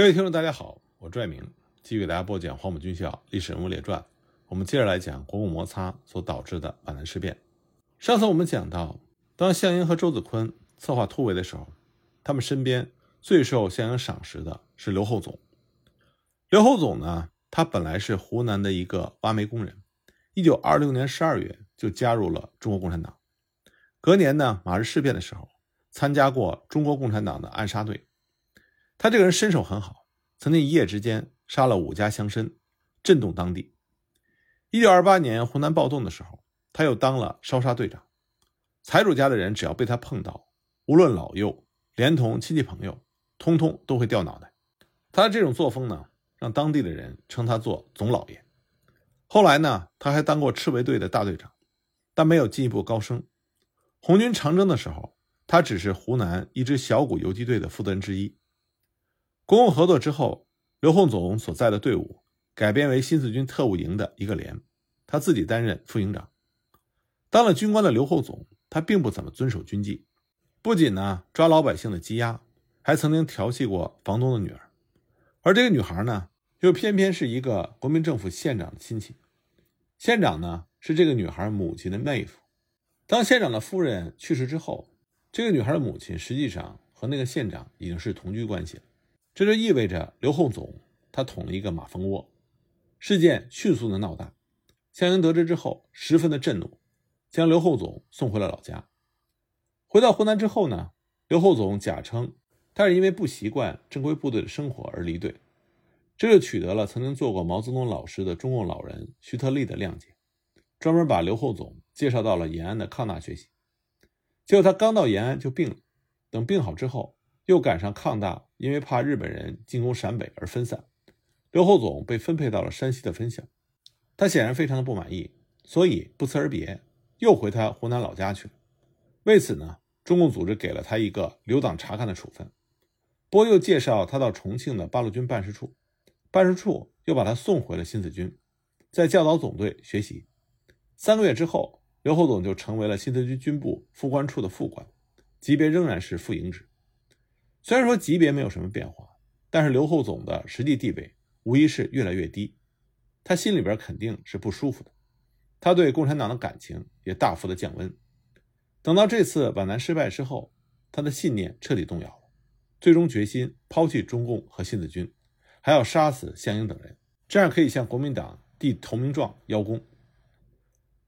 各位听众，大家好，我拽明继续给大家播讲《黄埔军校历史人物列传》。我们接着来讲国共摩擦所导致的皖南事变。上次我们讲到，当项英和周子坤策划突围的时候，他们身边最受项英赏识的是刘厚总。刘厚总呢，他本来是湖南的一个挖煤工人，一九二六年十二月就加入了中国共产党。隔年呢，马日事变的时候，参加过中国共产党的暗杀队。他这个人身手很好，曾经一夜之间杀了五家乡绅，震动当地。一九二八年湖南暴动的时候，他又当了烧杀队长。财主家的人只要被他碰到，无论老幼，连同亲戚朋友，通通都会掉脑袋。他的这种作风呢，让当地的人称他做总老爷。后来呢，他还当过赤卫队的大队长，但没有进一步高升。红军长征的时候，他只是湖南一支小股游击队的负责人之一。国共合作之后，刘厚总所在的队伍改编为新四军特务营的一个连，他自己担任副营长。当了军官的刘厚总，他并不怎么遵守军纪，不仅呢抓老百姓的鸡鸭，还曾经调戏过房东的女儿。而这个女孩呢，又偏偏是一个国民政府县长的亲戚。县长呢是这个女孩母亲的妹夫。当县长的夫人去世之后，这个女孩的母亲实际上和那个县长已经是同居关系了。这就意味着刘厚总他捅了一个马蜂窝，事件迅速的闹大。项英得知之后，十分的震怒，将刘厚总送回了老家。回到湖南之后呢，刘厚总假称他是因为不习惯正规部队的生活而离队，这就取得了曾经做过毛泽东老师的中共老人徐特立的谅解，专门把刘厚总介绍到了延安的抗大学习。结果他刚到延安就病了，等病好之后。又赶上抗大，因为怕日本人进攻陕北而分散，刘厚总被分配到了山西的分校。他显然非常的不满意，所以不辞而别，又回他湖南老家去了。为此呢，中共组织给了他一个留党察看的处分，波又介绍他到重庆的八路军办事处，办事处又把他送回了新四军，在教导总队学习。三个月之后，刘厚总就成为了新四军军部副官处的副官，级别仍然是副营职。虽然说级别没有什么变化，但是刘厚总的实际地位无疑是越来越低，他心里边肯定是不舒服的，他对共产党的感情也大幅的降温。等到这次皖南失败之后，他的信念彻底动摇了，最终决心抛弃中共和新四军，还要杀死项英等人，这样可以向国民党递投名状邀功。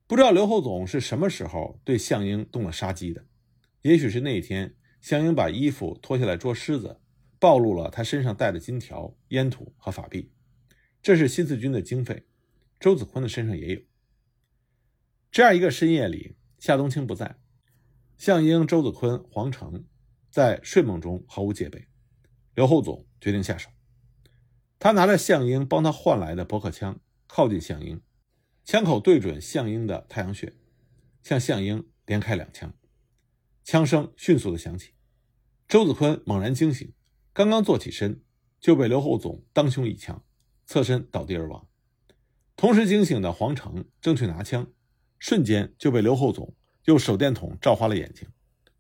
不知道刘厚总是什么时候对项英动了杀机的，也许是那一天。项英把衣服脱下来捉狮子，暴露了他身上带的金条、烟土和法币。这是新四军的经费，周子坤的身上也有。这样一个深夜里，夏冬青不在，项英、周子坤、黄成在睡梦中毫无戒备。刘厚总决定下手，他拿着项英帮他换来的驳壳枪，靠近项英，枪口对准项英的太阳穴，向项英连开两枪。枪声迅速的响起，周子坤猛然惊醒，刚刚坐起身，就被刘厚总当胸一枪，侧身倒地而亡。同时惊醒的黄成正去拿枪，瞬间就被刘厚总用手电筒照花了眼睛，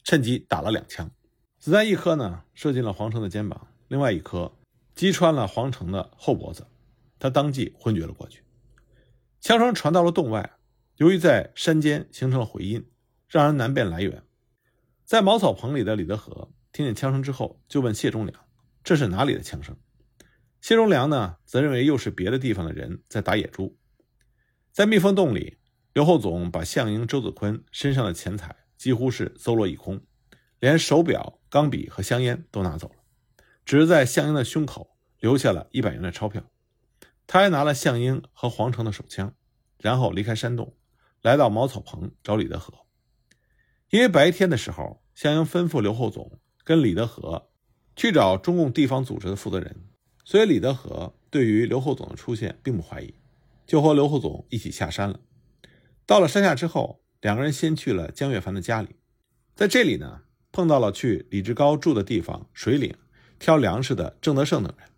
趁机打了两枪。子弹一颗呢射进了黄成的肩膀，另外一颗击穿了黄成的后脖子，他当即昏厥了过去。枪声传到了洞外，由于在山间形成了回音，让人难辨来源。在茅草棚里的李德和听见枪声之后，就问谢忠良：“这是哪里的枪声？”谢忠良呢，则认为又是别的地方的人在打野猪。在密封洞里，刘厚总把项英、周子坤身上的钱财几乎是搜罗一空，连手表、钢笔和香烟都拿走了，只是在项英的胸口留下了一百元的钞票。他还拿了项英和黄成的手枪，然后离开山洞，来到茅草棚找李德和。因为白天的时候。项英吩咐刘厚总跟李德和去找中共地方组织的负责人，所以李德和对于刘厚总的出现并不怀疑，就和刘厚总一起下山了。到了山下之后，两个人先去了江月凡的家里，在这里呢碰到了去李志高住的地方水岭挑粮食的郑德胜等人。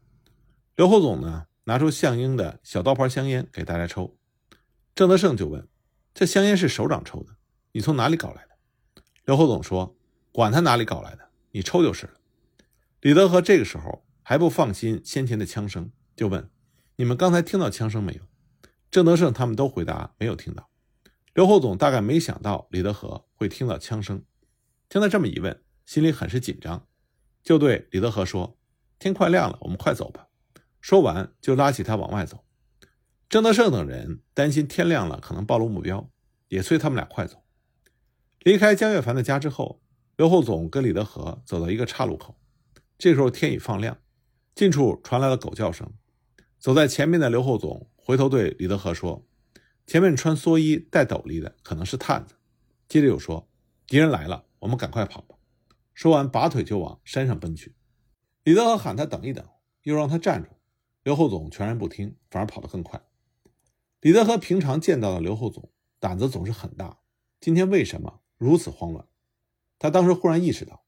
刘厚总呢拿出项英的小刀牌香烟给大家抽，郑德胜就问：“这香烟是首长抽的，你从哪里搞来的？”刘厚总说。管他哪里搞来的，你抽就是了。李德和这个时候还不放心先前的枪声，就问：“你们刚才听到枪声没有？”郑德胜他们都回答没有听到。刘厚总大概没想到李德和会听到枪声，听他这么一问，心里很是紧张，就对李德和说：“天快亮了，我们快走吧。”说完就拉起他往外走。郑德胜等人担心天亮了可能暴露目标，也催他们俩快走。离开江月凡的家之后，刘厚总跟李德和走到一个岔路口，这时候天已放亮，近处传来了狗叫声。走在前面的刘厚总回头对李德和说。前面穿蓑衣、戴斗笠的可能是探子，接着又说：“敌人来了，我们赶快跑吧。”说完，拔腿就往山上奔去。李德和喊他等一等，又让他站住。刘厚总全然不听，反而跑得更快。李德和平常见到的刘厚总胆子总是很大，今天为什么如此慌乱？他当时忽然意识到，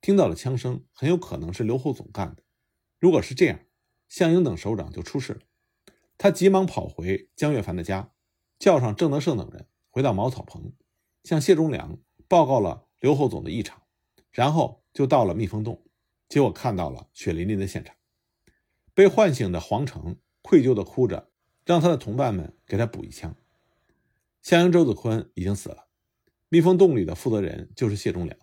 听到了枪声，很有可能是刘厚总干的。如果是这样，项英等首长就出事了。他急忙跑回江月凡的家。叫上郑德胜等人回到茅草棚，向谢忠良报告了刘厚总的异常，然后就到了蜜蜂洞，结果看到了血淋淋的现场。被唤醒的黄成愧疚地哭着，让他的同伴们给他补一枪。项英、周子坤已经死了，蜜蜂洞里的负责人就是谢忠良，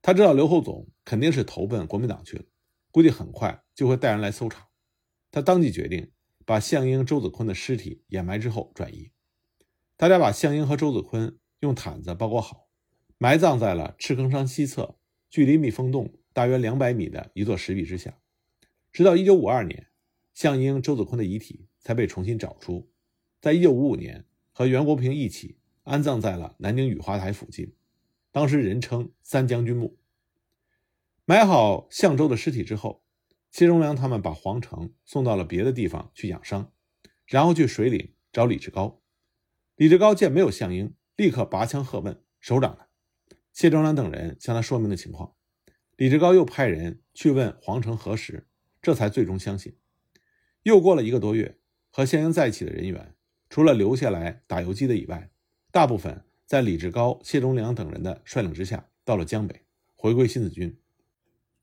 他知道刘厚总肯定是投奔国民党去了，估计很快就会带人来搜查，他当即决定把项英、周子坤的尸体掩埋之后转移。大家把项英和周子坤用毯子包裹好，埋葬在了赤坑山西侧，距离蜜蜂洞大约两百米的一座石壁之下。直到1952年，项英、周子坤的遗体才被重新找出，在1955年和袁国平一起安葬在了南京雨花台附近，当时人称“三将军墓”。埋好项周的尸体之后，谢忠良他们把黄成送到了别的地方去养伤，然后去水岭找李志高。李志高见没有项英，立刻拔枪喝问：“首长呢？”谢忠良等人向他说明了情况。李志高又派人去问黄成核实，这才最终相信。又过了一个多月，和项英在一起的人员，除了留下来打游击的以外，大部分在李志高、谢忠良等人的率领之下，到了江北，回归新四军。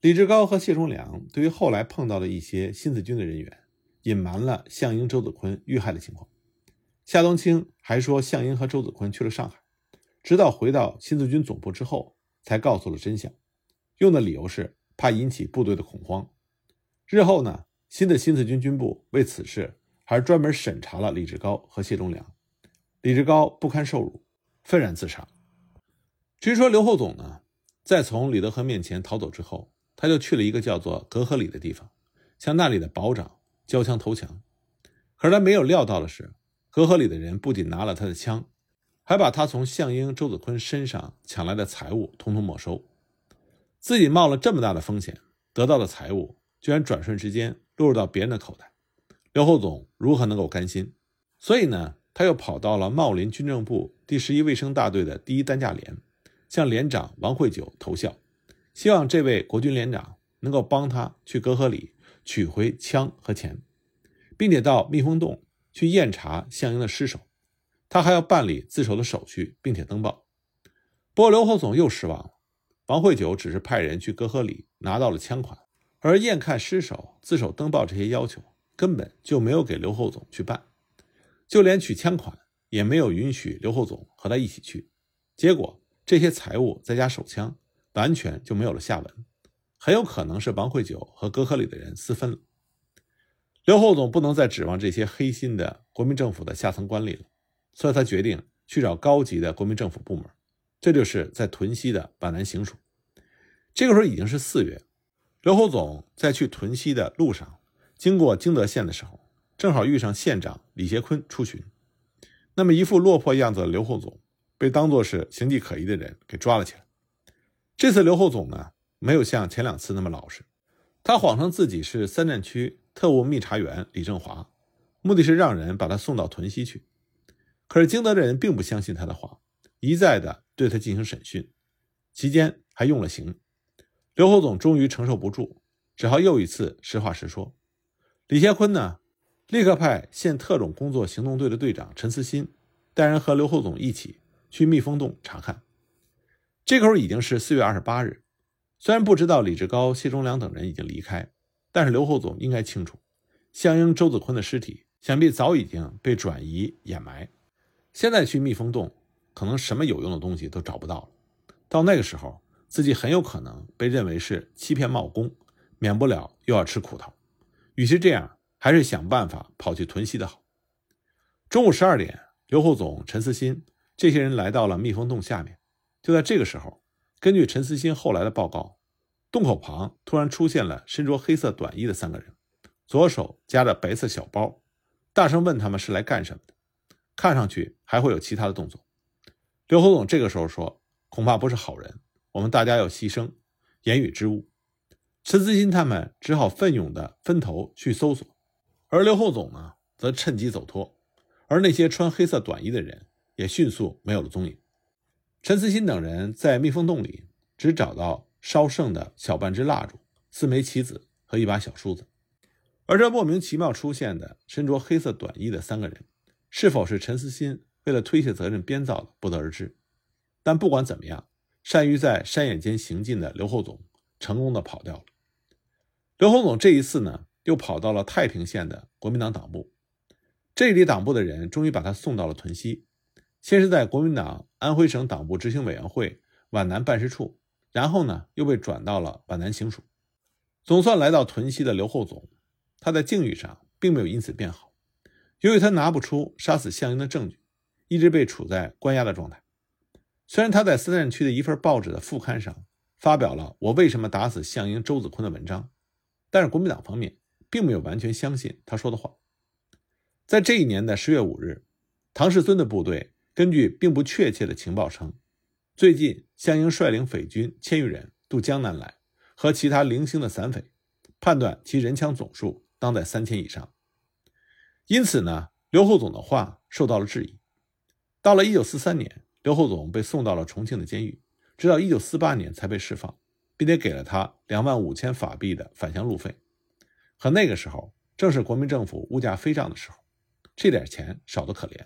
李志高和谢忠良对于后来碰到的一些新四军的人员，隐瞒了项英、周子坤遇害的情况。夏冬青还说，项英和周子坤去了上海，直到回到新四军总部之后，才告诉了真相。用的理由是怕引起部队的恐慌。日后呢，新的新四军军部为此事还专门审查了李志高和谢忠良。李志高不堪受辱，愤然自杀。据说刘厚总呢，在从李德和面前逃走之后，他就去了一个叫做隔河里的地方，向那里的保长交枪投降。可是他没有料到的是。隔河里的人不仅拿了他的枪，还把他从项英、周子坤身上抢来的财物统统没收。自己冒了这么大的风险得到的财物，居然转瞬之间落入到别人的口袋，刘厚总如何能够甘心？所以呢，他又跑到了茂林军政部第十一卫生大队的第一担架连，向连长王惠九投效，希望这位国军连长能够帮他去隔河里取回枪和钱，并且到蜜蜂洞。去验查项英的尸首，他还要办理自首的手续，并且登报。不过刘厚总又失望了。王惠九只是派人去隔河里拿到了枪款，而验看尸首、自首登报这些要求，根本就没有给刘厚总去办，就连取枪款也没有允许刘厚总和他一起去。结果这些财物再加手枪，完全就没有了下文，很有可能是王惠九和隔河里的人私分了。刘厚总不能再指望这些黑心的国民政府的下层官吏了，所以他决定去找高级的国民政府部门，这就是在屯溪的皖南行署。这个时候已经是四月，刘厚总在去屯溪的路上，经过京德县的时候，正好遇上县长李协坤出巡。那么一副落魄样子的刘厚总，被当作是形迹可疑的人给抓了起来。这次刘厚总呢，没有像前两次那么老实，他谎称自己是三战区。特务密查员李正华，目的是让人把他送到屯溪去。可是京德的人并不相信他的话，一再的对他进行审讯，期间还用了刑。刘厚总终于承受不住，只好又一次实话实说。李协坤呢，立刻派县特种工作行动队的队长陈思新带人和刘厚总一起去蜜蜂洞查看。这个时候已经是四月二十八日，虽然不知道李志高、谢忠良等人已经离开。但是刘厚总应该清楚，项英、周子坤的尸体想必早已经被转移掩埋。现在去蜜蜂洞，可能什么有用的东西都找不到了。到那个时候，自己很有可能被认为是欺骗冒功，免不了又要吃苦头。与其这样，还是想办法跑去屯溪的好。中午十二点，刘厚总、陈思欣这些人来到了蜜蜂洞下面。就在这个时候，根据陈思欣后来的报告，洞口旁突然出现了身着黑色短衣的三个人，左手夹着白色小包，大声问他们是来干什么的，看上去还会有其他的动作。刘厚总这个时候说。恐怕不是好人，我们大家要牺牲，言语之物。陈思欣他们只好奋勇的分头去搜索，而刘厚总呢，则趁机走脱，而那些穿黑色短衣的人也迅速没有了踪影。陈思欣等人在蜜蜂洞里只找到烧剩的小半支蜡烛、四枚棋子和一把小梳子，而这莫名其妙出现的身着黑色短衣的三个人，是否是陈思欣为了推卸责任编造的，不得而知。但不管怎么样，善于在山野间行进的刘厚总成功的跑掉了。刘厚总这一次呢，又跑到了太平县的国民党党部，这里党部的人终于把他送到了屯溪，先是在国民党安徽省党部执行委员会皖南办事处，然后呢，又被转到了皖南行署。总算来到屯溪的刘厚总，他在境遇上并没有因此变好，由于他拿不出杀死项英的证据，一直被处在关押的状态。虽然他在思南区的一份报纸的副刊上发表了“我为什么打死项英、周子坤”的文章，但是国民党方面并没有完全相信他说的话。在这一年的十月五日，唐世尊的部队根据并不确切的情报称，最近项英率领匪军千余人渡江南来，和其他零星的散匪，判断其人枪总数当在三千以上。因此呢，刘厚总的话受到了质疑。到了一九四三年。刘厚总被送到了重庆的监狱，直到一九四八年才被释放，并且给了他两万五千法币的返乡路费。可那个时候正是国民政府物价飞涨的时候，这点钱少得可怜。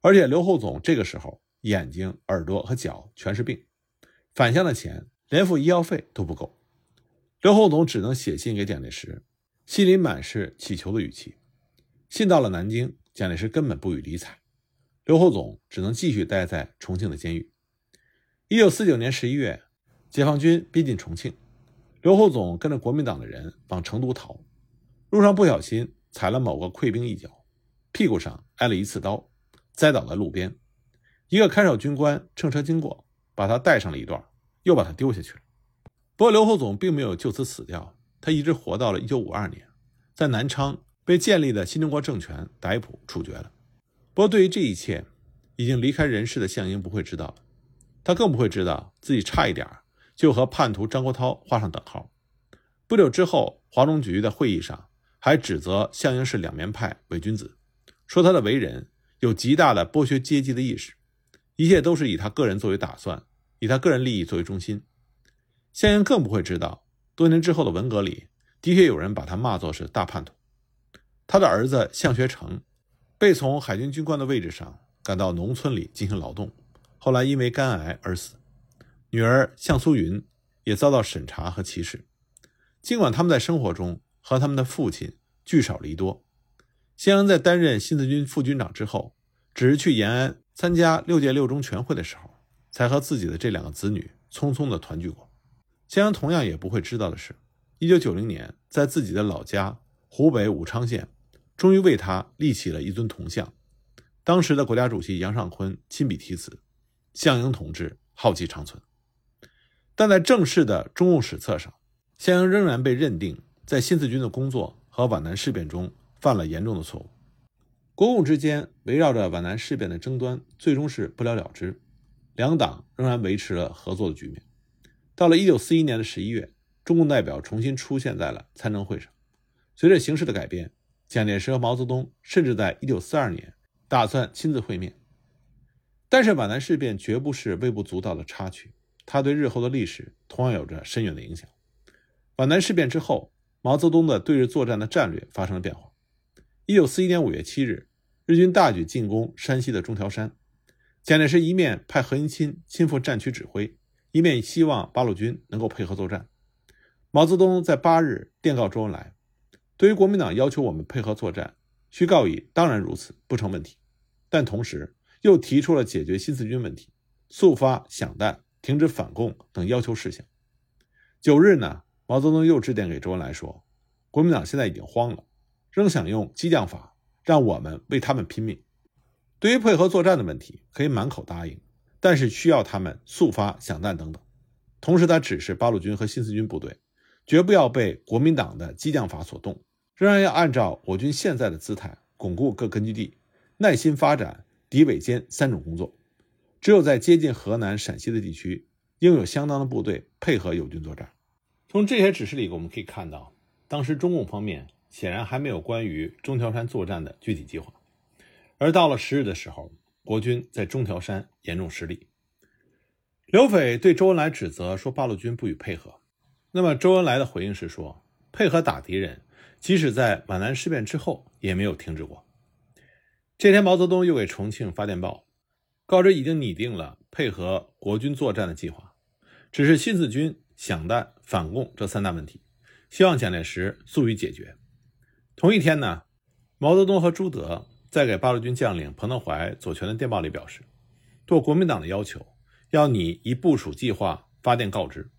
而且刘厚总这个时候眼睛、耳朵和脚全是病，返乡的钱连付医药费都不够。刘厚总只能写信给蒋介石，信里满是乞求的语气。信到了南京，蒋介石根本不予理睬。刘厚总只能继续待在重庆的监狱。一九四九年十一月，解放军逼近重庆，刘厚总跟着国民党的人往成都逃，路上不小心踩了某个溃兵一脚，屁股上挨了一次刀，栽倒在路边。一个看守军官乘车经过，把他带上了一段，又把他丢下去了。不过刘厚总并没有就此死掉，他一直活到了一九五二年，在南昌被建立的新中国政权逮捕处决了。不过，对于这一切，已经离开人世的项英不会知道。他更不会知道自己差一点就和叛徒张国焘画上等号。不久之后，华中局的会议上还指责项英是两面派伪君子，说他的为人有极大的剥削阶级的意识，一切都是以他个人作为打算，以他个人利益作为中心。项英更不会知道，多年之后的文革里，的确有人把他骂作是大叛徒。他的儿子项学成。被从海军军官的位置上赶到农村里进行劳动，后来因为肝癌而死。女儿向苏云也遭到审查和歧视。尽管他们在生活中和他们的父亲聚少离多，向阳在担任新四军副军长之后，只是去延安参加六届六中全会的时候，才和自己的这两个子女匆匆的团聚过。向阳同样也不会知道的是，一九九零年在自己的老家湖北武昌县。终于为他立起了一尊铜像，当时的国家主席杨尚昆亲笔题词：“项英同志浩气长存。”但在正式的中共史册上，项英仍然被认定在新四军的工作和皖南事变中犯了严重的错误。国共之间围绕着皖南事变的争端最终是不了了之，两党仍然维持了合作的局面。到了1941年的11月，中共代表重新出现在了参政会上，随着形势的改变。蒋介石和毛泽东甚至在1942年打算亲自会面，但是皖南事变绝不是微不足道的插曲，他对日后的历史同样有着深远的影响。皖南事变之后，毛泽东的对日作战的战略发生了变化。1941年5月7日，日军大举进攻山西的中条山，蒋介石一面派何应钦亲赴战区指挥，一面希望八路军能够配合作战。毛泽东在八日电告周恩来，对于国民党要求我们配合作战，需告以当然如此，不成问题。但同时又提出了解决新四军问题、速发响弹、停止反共等要求事项。九日呢，毛泽东又致电给周恩来说，国民党现在已经慌了，仍想用激将法让我们为他们拼命。对于配合作战的问题，可以满口答应，但是需要他们速发响弹等等。同时，他指示八路军和新四军部队。绝不要被国民党的激将法所动，仍然要按照我军现在的姿态巩固各根据地，耐心发展敌伪歼三种工作。只有在接近河南、陕西的地区，应有相当的部队配合友军作战。从这些指示里，我们可以看到，当时中共方面显然还没有关于中条山作战的具体计划。而到了十日的时候，国军在中条山严重失利。刘斐对周恩来指责说，八路军不予配合。那么周恩来的回应是说，配合打敌人，即使在皖南事变之后也没有停止过。这天，毛泽东又给重庆发电报，告知已经拟定了配合国军作战的计划，只是新四军饷弹、反共这三大问题，希望蒋介石速予解决。同一天呢，毛泽东和朱德在给八路军将领彭德怀、左权的电报里表示，做国民党的要求，要拟一部署计划发电告知。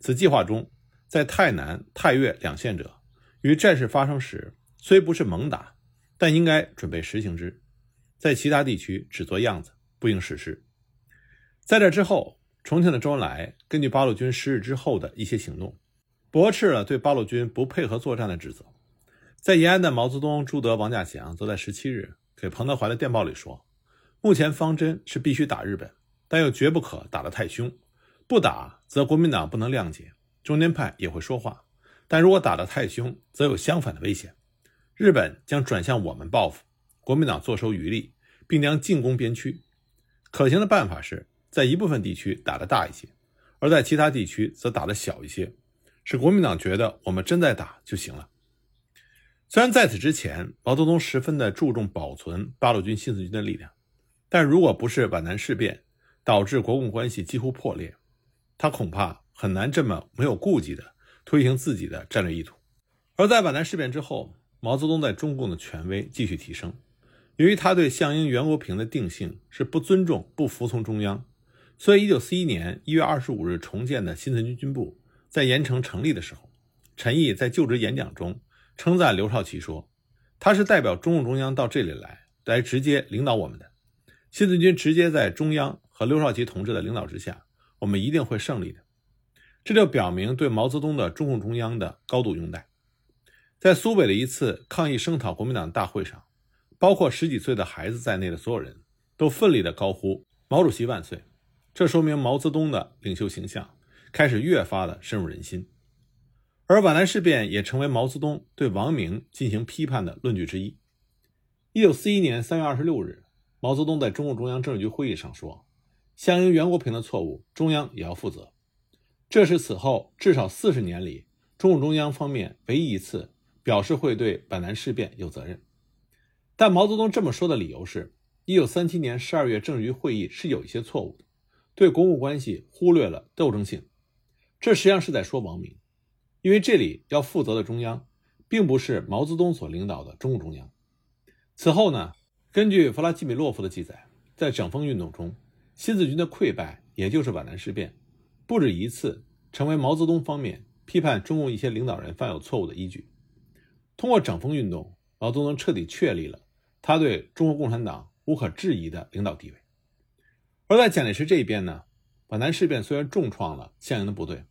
此计划中。在太南、太岳两县者，于战事发生时虽不是猛打，但应该准备实行之；在其他地区只做样子，不应实施。在这之后，重庆的周恩来根据八路军十日之后的一些行动，驳斥了对八路军不配合作战的指责。在延安的毛泽东、朱德、王稼祥则在十七日给彭德怀的电报里说：“目前方针是必须打日本，但又绝不可打得太凶，不打则国民党不能谅解。”中间派也会说话，但如果打得太凶，则有相反的危险。日本将转向我们报复，国民党坐收渔利，并将进攻边区。可行的办法是在一部分地区打得大一些，而在其他地区则打得小一些，使国民党觉得我们真在打就行了。虽然在此之前，毛泽东十分的注重保存八路军、新四军的力量，但如果不是皖南事变导致国共关系几乎破裂，他恐怕。很难这么没有顾忌的推行自己的战略意图。而在皖南事变之后，毛泽东在中共的权威继续提升。由于他对项英、袁国平的定性是不尊重、不服从中央，所以1941年1月25日重建的新四军军部在盐城成立的时候，陈毅在就职演讲中称赞刘少奇说：“他是代表中共中央到这里来，来直接领导我们的新四军，直接在中央和刘少奇同志的领导之下，我们一定会胜利的。”这就表明对毛泽东的中共中央的高度拥戴。在苏北的一次抗议声讨国民党大会上，包括十几岁的孩子在内的所有人都奋力地高呼“毛主席万岁”。这说明毛泽东的领袖形象开始越发的深入人心。而皖南事变也成为毛泽东对王明进行批判的论据之一。一九四一年三月二十六日，毛泽东在中共中央政治局会议上说：“相应、袁国平的错误，中央也要负责。”这是此后至少四十年里，中共中央方面唯一一次表示会对皖南事变有责任。但毛泽东这么说的理由是，一九三七年十二月政治局会议是有一些错误的，对国共关系忽略了斗争性。这实际上是在说王明，因为这里要负责的中央，并不是毛泽东所领导的中共中央。此后呢，根据弗拉基米洛夫的记载，在整风运动中，新四军的溃败，也就是皖南事变。不止一次成为毛泽东方面批判中共一些领导人犯有错误的依据。通过整风运动，毛泽东彻底确立了他对中国共产党无可置疑的领导地位。而在蒋介石这一边呢，皖南事变虽然重创了项英的部队，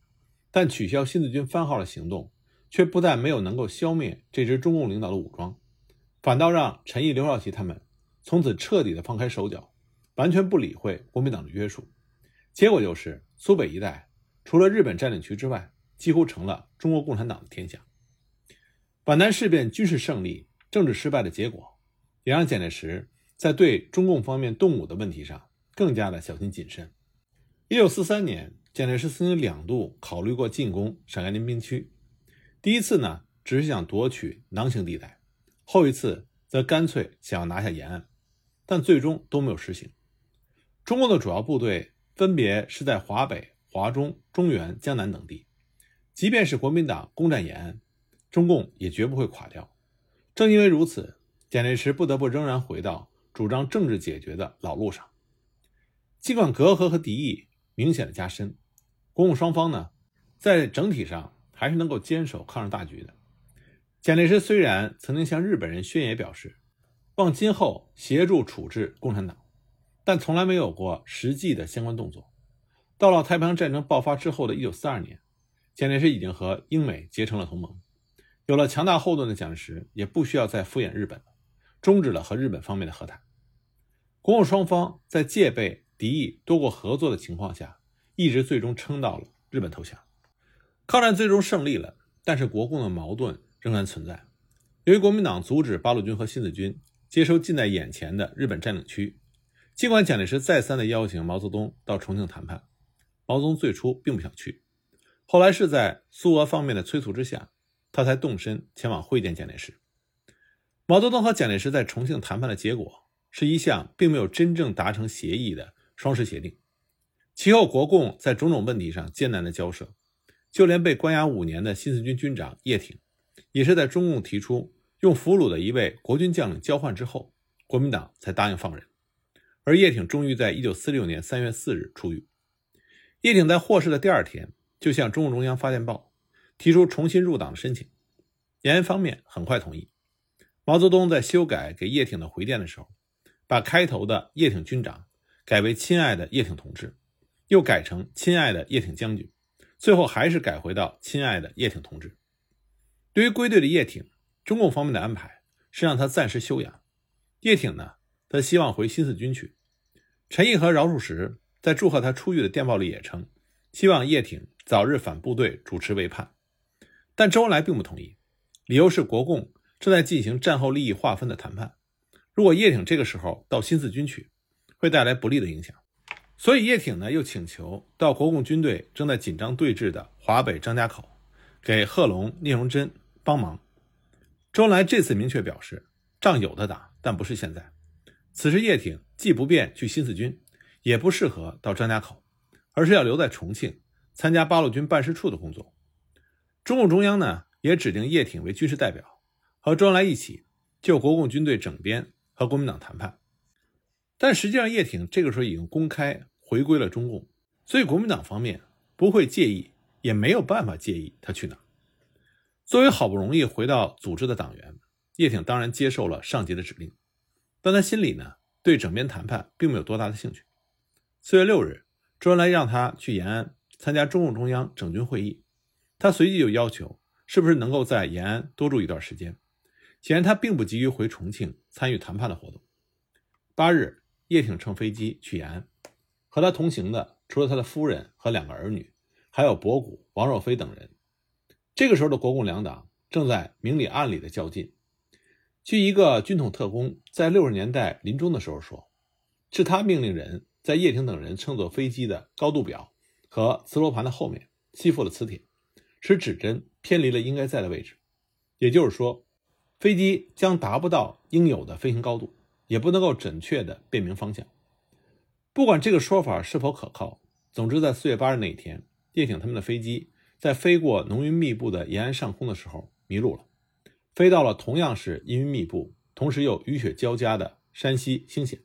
但取消新四军番号的行动却不但没有能够消灭这支中共领导的武装，反倒让陈毅、刘少奇他们从此彻底的放开手脚，完全不理会国民党的约束。结果就是。苏北一带，除了日本占领区之外，几乎成了中国共产党的天下。皖南事变军事胜利、政治失败的结果，也让蒋介石在对中共方面动武的问题上更加的小心谨慎。一九四三年，蒋介石曾经两度考虑过进攻陕甘宁边区，第一次呢，只是想夺取囊形地带；后一次则干脆想要拿下延安，但最终都没有实行。中共的主要部队。分别是在华北、华中、中原、江南等地，即便是国民党攻占延安，中共也绝不会垮掉。正因为如此，蒋介石不得不仍然回到主张政治解决的老路上。尽管隔阂和敌意明显的加深，国共双方呢，在整体上还是能够坚守抗日大局的。蒋介石虽然曾经向日本人宣言表示，望今后协助处置共产党，但从来没有过实际的相关动作。到了太平洋战争爆发之后的一九四二年，蒋介石已经和英美结成了同盟，有了强大后盾的蒋介石也不需要再敷衍日本了，终止了和日本方面的和谈。国共双方在戒备。敌意多过合作的情况下，一直最终撑到了日本投降。抗战最终胜利了，但是国共的矛盾仍然存在。由于国民党阻止八路军和新四军接收近在眼前的日本占领区，尽管蒋介石再三的邀请毛泽东到重庆谈判，毛泽东最初并不想去，后来是在苏俄方面的催促之下，他才动身前往会见蒋介石。毛泽东和蒋介石在重庆谈判的结果是一项并没有真正达成协议的。双十协定，其后国共在种种问题上艰难的交涉，就连被关押五年的新四军军长叶挺，也是在中共提出用俘虏的一位国军将领交换之后，国民党才答应放人，而叶挺终于在一九四六年三月四日出狱。叶挺在获释的第二天，就向中共中央发电报，提出重新入党的申请，延安方面很快同意。毛泽东在修改给叶挺的回电的时候，把开头的叶挺军长。改为“亲爱的叶挺同志”，又改成“亲爱的叶挺将军”，最后还是改回到“亲爱的叶挺同志”。对于归队的叶挺，中共方面的安排是让他暂时休养。叶挺呢，他希望回新四军去。陈毅和饶漱石在祝贺他出狱的电报里也称，希望叶挺早日返部队主持为叛。但周恩来并不同意，理由是国共正在进行战后利益划分的谈判，如果叶挺这个时候到新四军去，会带来不利的影响，所以叶挺呢又请求到国共军队正在紧张对峙的华北张家口，给贺龙、聂荣臻帮忙。周恩来这次明确表示，仗有的打，但不是现在。此时叶挺既不便去新四军，也不适合到张家口，而是要留在重庆参加八路军办事处的工作。中共中央呢也指定叶挺为军事代表，和周恩来一起就国共军队整编和国民党谈判。但实际上，叶挺这个时候已经公开回归了中共，所以国民党方面不会介意，也没有办法介意他去哪。作为好不容易回到组织的党员，叶挺当然接受了上级的指令，但他心里呢对整编谈判并没有多大的兴趣。四月六日，周恩来让他去延安参加中共中央整军会议，他随即就要求是不是能够在延安多住一段时间。显然，他并不急于回重庆参与谈判的活动。八日。叶挺乘飞机去延安，和他同行的除了他的夫人和两个儿女，还有博古、王若飞等人。这个时候的国共两党正在明里暗里的较劲。据一个军统特工在六十年代临终的时候说，是他命令人在叶挺等人乘坐飞机的高度表和磁罗盘的后面吸附了磁铁，使指针偏离了应该在的位置，也就是说，飞机将达不到应有的飞行高度。也不能够准确的辨明方向。不管这个说法是否可靠，总之在四月八日那一天，叶挺他们的飞机在飞过浓云密布的延安上空的时候迷路了，飞到了同样是阴云密布，同时又雨雪交加的山西兴县，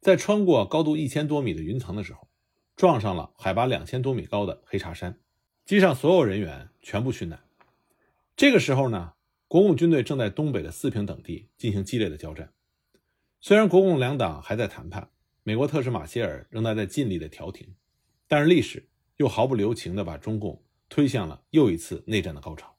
在穿过高度一千多米的云层的时候，撞上了海拔两千多米高的黑茶山，机上所有人员全部殉难。这个时候呢，国共军队正在东北的四平等地进行激烈的交战。虽然国共两党还在谈判，美国特使马歇尔仍然在尽力的调停，但是历史又毫不留情地把中共推向了又一次内战的高潮。